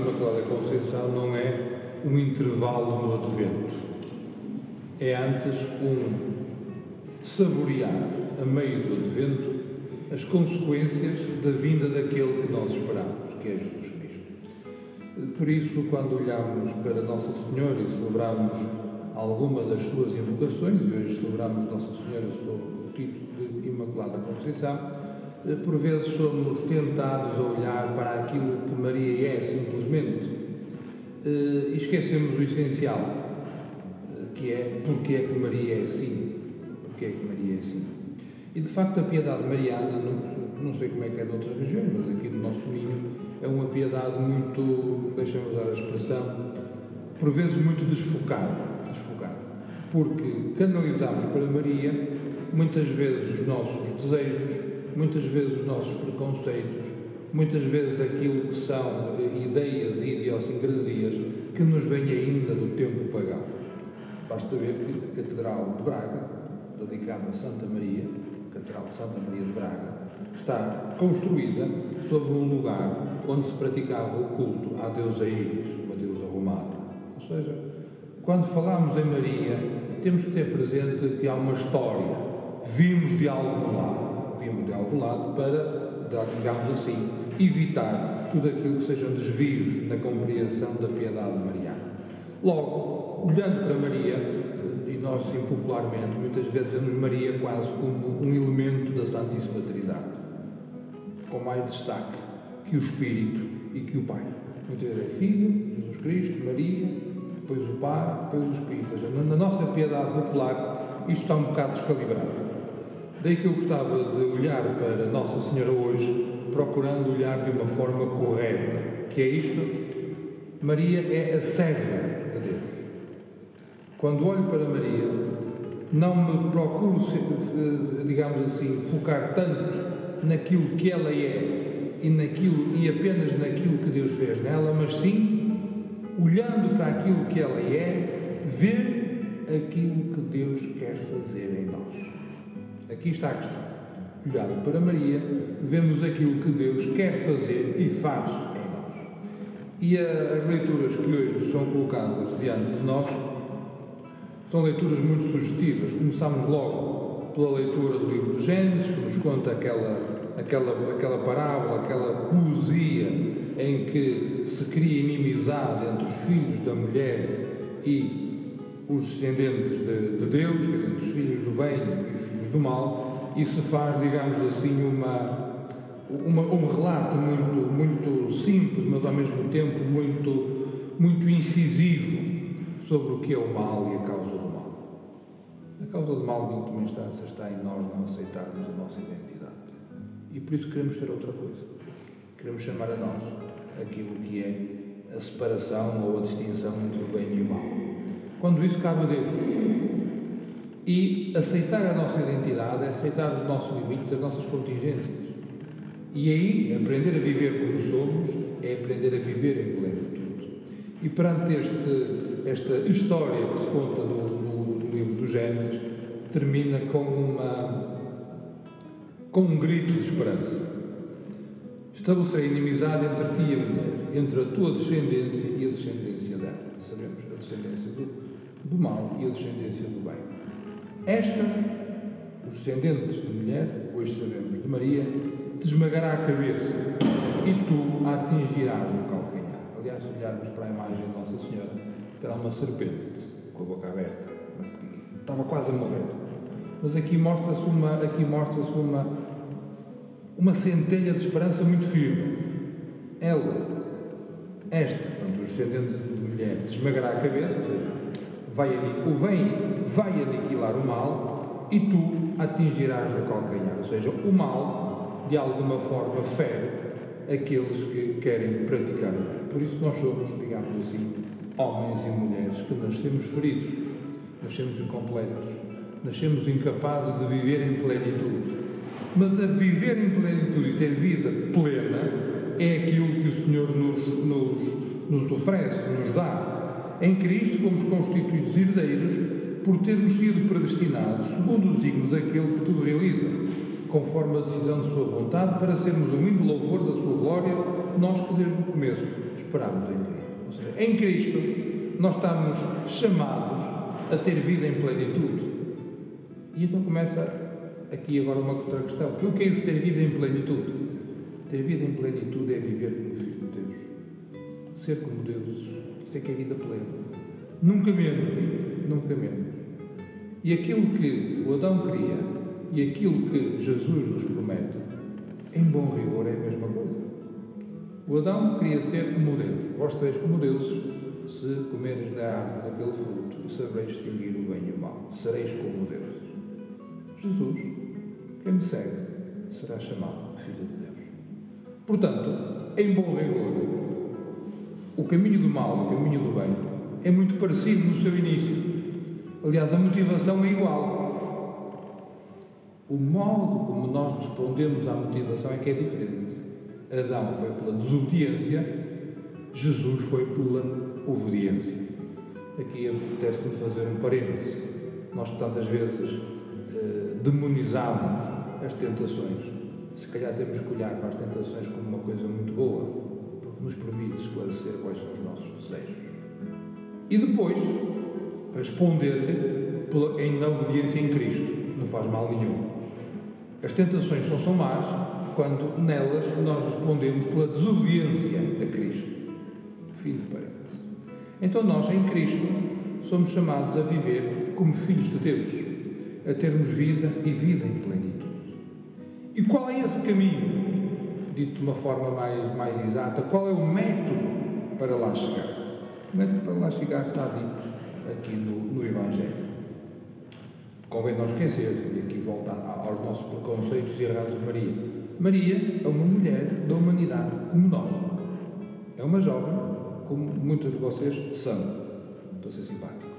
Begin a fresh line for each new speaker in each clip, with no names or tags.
Imaculada Conceição não é um intervalo no advento. É antes um saborear, a meio do advento, as consequências da vinda daquele que nós esperamos, que é Jesus Cristo. Por isso, quando olhamos para Nossa Senhora e celebramos alguma das suas invocações, e hoje celebramos Nossa Senhora sob o título de Imaculada Conceição, por vezes somos tentados a olhar para aquilo que Maria é simplesmente eh, e esquecemos o essencial, eh, que é porque é que Maria é assim. Porque é que Maria é assim. E de facto a piedade mariana, não, sei como é que é noutras regiões, mas aqui no nosso Minho, é uma piedade muito, deixa-me usar a expressão, por vezes muito desfocada, desfocada. Porque canalizamos para Maria muitas vezes os nossos desejos, muitas vezes os nossos preconceitos, muitas vezes aquilo que são ideias e idiosincrasias que nos vêm ainda do tempo pagão. Basta ver que a Catedral de Braga, dedicada a Santa Maria, Catedral de Santa Maria de Braga, está construída sobre um lugar onde se praticava o culto à deusa Íris, uma deusa romana. Ou seja, quando falamos em Maria, temos que ter presente que há uma história. Vimos de algum lado, vimos de algum lado para, digamos assim, evitar tudo aquilo que sejam desvios na compreensão da piedade mariana. Logo, olhando para Maria, nós, assim, popularmente, muitas vezes vemos Maria quase como um elemento da Santíssima Trindade, com mais destaque que o Espírito e que o Pai. Muitas vezes é Filho, Jesus Cristo, Maria, depois o Pai, depois o Espírito. Ou seja, na nossa piedade popular, isto está um bocado descalibrado. Daí que eu gostava de olhar para Nossa Senhora hoje, procurando olhar de uma forma correta, que é isto, Maria é a serva quando olho para Maria, não me procuro, eh, digamos assim, focar tanto naquilo que ela é e, naquilo, e apenas naquilo que Deus fez nela, mas sim, olhando para aquilo que ela é, ver aquilo que Deus quer fazer em nós. Aqui está a questão. Olhando para Maria, vemos aquilo que Deus quer fazer e faz em nós. E as leituras que hoje são colocadas diante de nós são leituras muito sugestivas. Começamos logo pela leitura do livro do Gênesis, que nos conta aquela, aquela, aquela parábola, aquela poesia em que se cria inimizade entre os filhos da mulher e os descendentes de, de Deus, entre os filhos do bem e os filhos do mal, se faz, digamos assim, uma, uma, um relato muito, muito simples, mas ao mesmo tempo muito, muito incisivo sobre o que é o mal e a causa do mal. A causa do mal, em última instância, está em nós não aceitarmos a nossa identidade. E por isso queremos ser outra coisa. Queremos chamar a nós aquilo que é a separação ou a distinção entre o bem e o mal. Quando isso cabe a Deus. E aceitar a nossa identidade é aceitar os nossos limites, as nossas contingências. E aí, aprender a viver como somos é aprender a viver em plenitude. E perante este esta história que se conta no, no, no livro dos Gênesis termina com uma com um grito de esperança. Estabelecerei inimizade entre ti e a mulher, entre a tua descendência e a descendência dela. Sabemos a descendência do, do mal e a descendência do bem. Esta, os descendentes da mulher, hoje sabemos de Maria, te esmagará a cabeça e tu a atingirás no calcanhar. Aliás, se olharmos para a imagem de Nossa Senhora, era uma serpente com a boca aberta, estava quase a morrer. Mas aqui mostra-se uma, aqui mostra-se uma, uma centelha de esperança muito firme. Ela, esta, portanto, os descendentes de mulher, esmagará a cabeça, ou seja, vai, o bem vai aniquilar o mal e tu atingirás no calcanhar. Ou seja, o mal, de alguma forma, fere aqueles que querem praticar. Por isso nós somos, digamos assim, homens e mulheres que nascemos feridos, nascemos incompletos, nascemos incapazes de viver em plenitude. Mas a viver em plenitude e ter vida plena é aquilo que o Senhor nos, nos, nos oferece, nos dá. Em Cristo fomos constituídos herdeiros por termos sido predestinados, segundo o desígnio daquele que tudo realiza, conforme a decisão de Sua vontade, para sermos um hino louvor da Sua glória, nós que desde o começo esperámos em Cristo. Ou seja, em Cristo nós estamos chamados a ter vida em plenitude. E então começa aqui agora uma outra questão. O que é isso ter vida em plenitude? Ter vida em plenitude é viver como filho de Deus. Ser como Deus. Isto é que é vida plena. Nunca menos. Nunca menos. E aquilo que o Adão queria e aquilo que Jesus nos promete, em bom rigor, é a mesma coisa. O Adão queria ser como Deus. Vós sereis como Deus se comeres da árvore daquele fruto e sabereis distinguir o bem e o mal. Sereis como Deus. Jesus, quem me segue, será chamado Filho de Deus. Portanto, em bom rigor, o caminho do mal e o caminho do bem é muito parecido no seu início. Aliás, a motivação é igual. O modo como nós respondemos à motivação é que é diferente. Adão foi pela desobediência, Jesus foi pela obediência. Aqui apetece-me fazer um parêntese. Nós tantas vezes eh, demonizamos as tentações. Se calhar temos que olhar para as tentações como uma coisa muito boa, nos permite esclarecer quais são os nossos desejos. E depois, responder-lhe em obediência em Cristo. Não faz mal nenhum. As tentações só são más quando nelas nós respondemos pela desobediência a Cristo. Fim de parênteses. Então nós, em Cristo, somos chamados a viver como filhos de Deus, a termos vida e vida em plenitude. E qual é esse caminho? Dito de uma forma mais, mais exata, qual é o método para lá chegar? O método para lá chegar está dito aqui no, no Evangelho. Convém não esquecer, e aqui volta aos nossos preconceitos e errados de Maria. Maria é uma mulher da humanidade como nós. É uma jovem, como muitas de vocês são. Estou a ser simpático.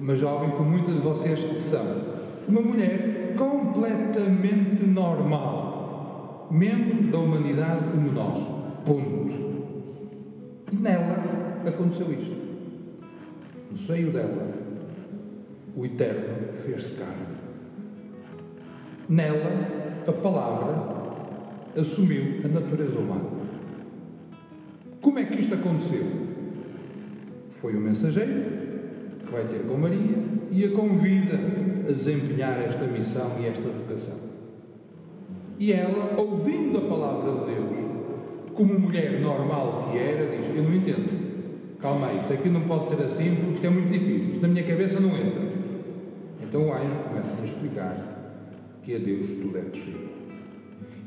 Uma jovem como muitas de vocês são. Uma mulher completamente normal. Membro da humanidade como nós. Ponto. E nela aconteceu isto. No seio dela, o Eterno fez-se carne. Nela, a palavra assumiu a natureza humana. Como é que isto aconteceu? Foi o mensageiro que vai ter com Maria e a convida a desempenhar esta missão e esta vocação. E ela, ouvindo a palavra de Deus, como mulher normal que era, diz: Eu não entendo. Calma aí, isto aqui não pode ser assim porque isto é muito difícil. Isto na minha cabeça não entra. Então o anjo começa a explicar que a Deus tudo é possível.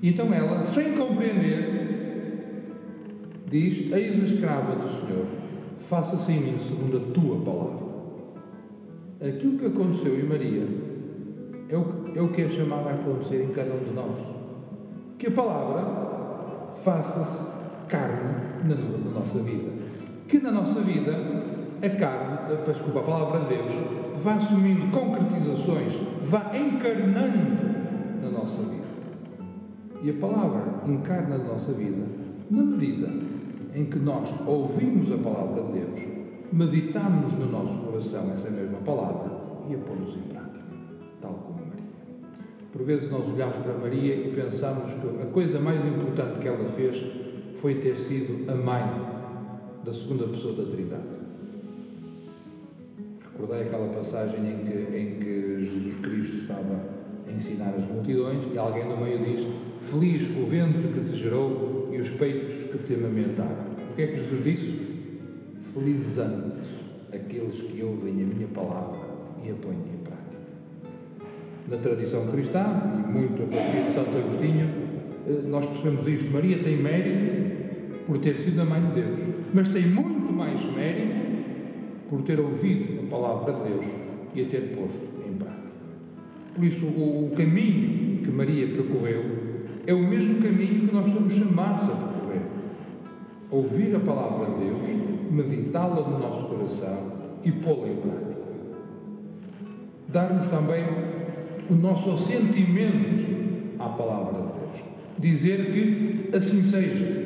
E então ela, sem compreender, diz: Eis a escrava do Senhor, faça-se em mim segundo a tua palavra. Aquilo que aconteceu em Maria é o, é o que é chamado a acontecer em cada um de nós. Que a palavra faça-se carne na, na nossa vida. Que na nossa vida a carne, desculpa, a palavra de Deus, vá assumindo concretizações, vá encarnando na nossa vida. E a palavra encarna na nossa vida na medida em que nós ouvimos a palavra de Deus, meditamos no nosso coração essa mesma palavra e a pomos em prática, tal como Maria. Por vezes nós olhamos para Maria e pensamos que a coisa mais importante que ela fez foi ter sido a mãe da segunda pessoa da Trindade. Recordei aquela passagem em que, em que Jesus Cristo estava a ensinar as multidões e alguém no meio diz: Feliz o ventre que te gerou e os peitos que te amamentaram. O que é que Jesus disse? Felizes antes aqueles que ouvem a minha palavra e a põem. Na tradição cristã, e muito a partir de Santo Agostinho, eh, nós percebemos isto. Maria tem mérito por ter sido a mãe de Deus, mas tem muito mais mérito por ter ouvido a palavra de Deus e a ter posto em prática. Por isso, o caminho que Maria percorreu é o mesmo caminho que nós somos chamados a percorrer. Ouvir a palavra de Deus, meditá-la no nosso coração e pô-la em prática. Dar-nos também o nosso assentimento à palavra de Deus. Dizer que assim seja.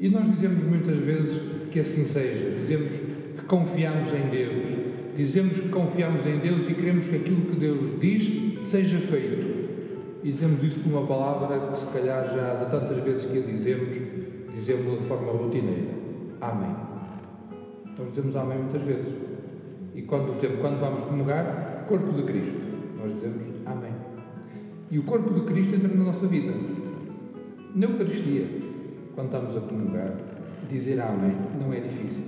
E nós dizemos muitas vezes que assim seja. Dizemos que confiamos em Deus. dizemos que confiamos em Deus e queremos que aquilo que Deus diz seja feito. E dizemos isso com uma palavra que, se calhar, já de tantas vezes que a dizemos, dizemos de forma rotineira: Amém. Então dizemos Amém muitas vezes. E quando, quando vamos comungar, corpo de Cristo, nós dizemos Amém. E o corpo de Cristo entra na nossa vida. Na Eucaristia, quando estamos a comungar, dizer Amém não é difícil.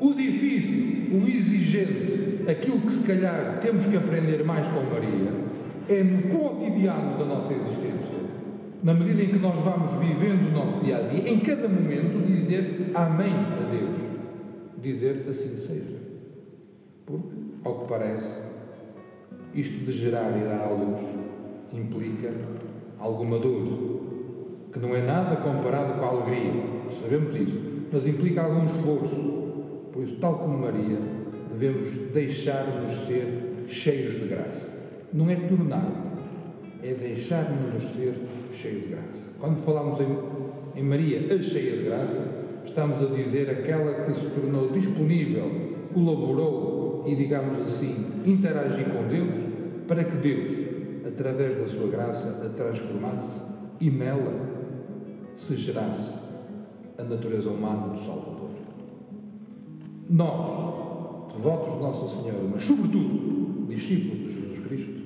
O difícil, o exigente, aquilo que se calhar temos que aprender mais com Maria, é no cotidiano da nossa existência, na medida em que nós vamos vivendo o nosso dia a dia, em cada momento dizer Amém a Deus. Dizer assim seja. Porque, ao que parece, isto de gerar e dar à luz implica alguma dor, que não é nada comparado com a alegria, sabemos isso, mas implica algum esforço. Por isso, tal como Maria, devemos deixar-nos ser cheios de graça. Não é tornar, é deixar-nos ser cheios de graça. Quando falamos em, em Maria, a cheia de graça, estamos a dizer aquela que se tornou disponível, colaborou e, digamos assim, interagiu com Deus, para que Deus, através da sua graça, a transformasse e nela se gerasse a natureza humana do Salvador. Nós, devotos de Nossa Senhora, mas sobretudo discípulos de Jesus Cristo,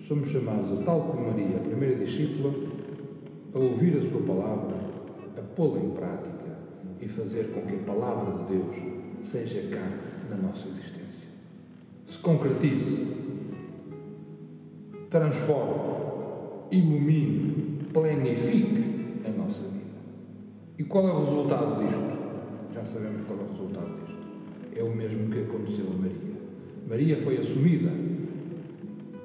somos chamados a tal como Maria, a primeira discípula, a ouvir a sua palavra, a pô-la em prática e fazer com que a palavra de Deus seja carne na nossa existência. Concretize, transforme, ilumine, planifique a nossa vida. E qual é o resultado disto? Já sabemos qual é o resultado disto. É o mesmo que aconteceu a Maria. Maria foi assumida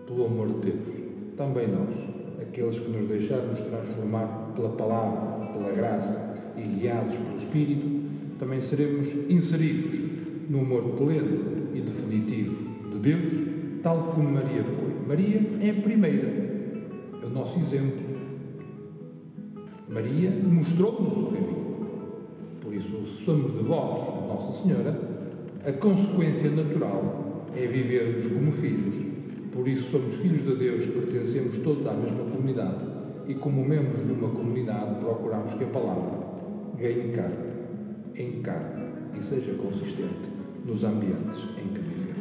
pelo amor de Deus. Também nós, aqueles que nos deixarmos transformar pela palavra, pela graça e guiados pelo Espírito, também seremos inseridos no amor pleno e definitivo de Deus, tal como Maria foi. Maria é a primeira, é o nosso exemplo Maria mostrou-nos o caminho. Por isso, se somos devotos de Nossa Senhora, a consequência natural é vivermos como filhos. Por isso, somos filhos de Deus, pertencemos todos à mesma comunidade e, como membros de uma comunidade, procuramos que a palavra ganhe carne, encarne e seja consistente nos ambientes em que vivemos.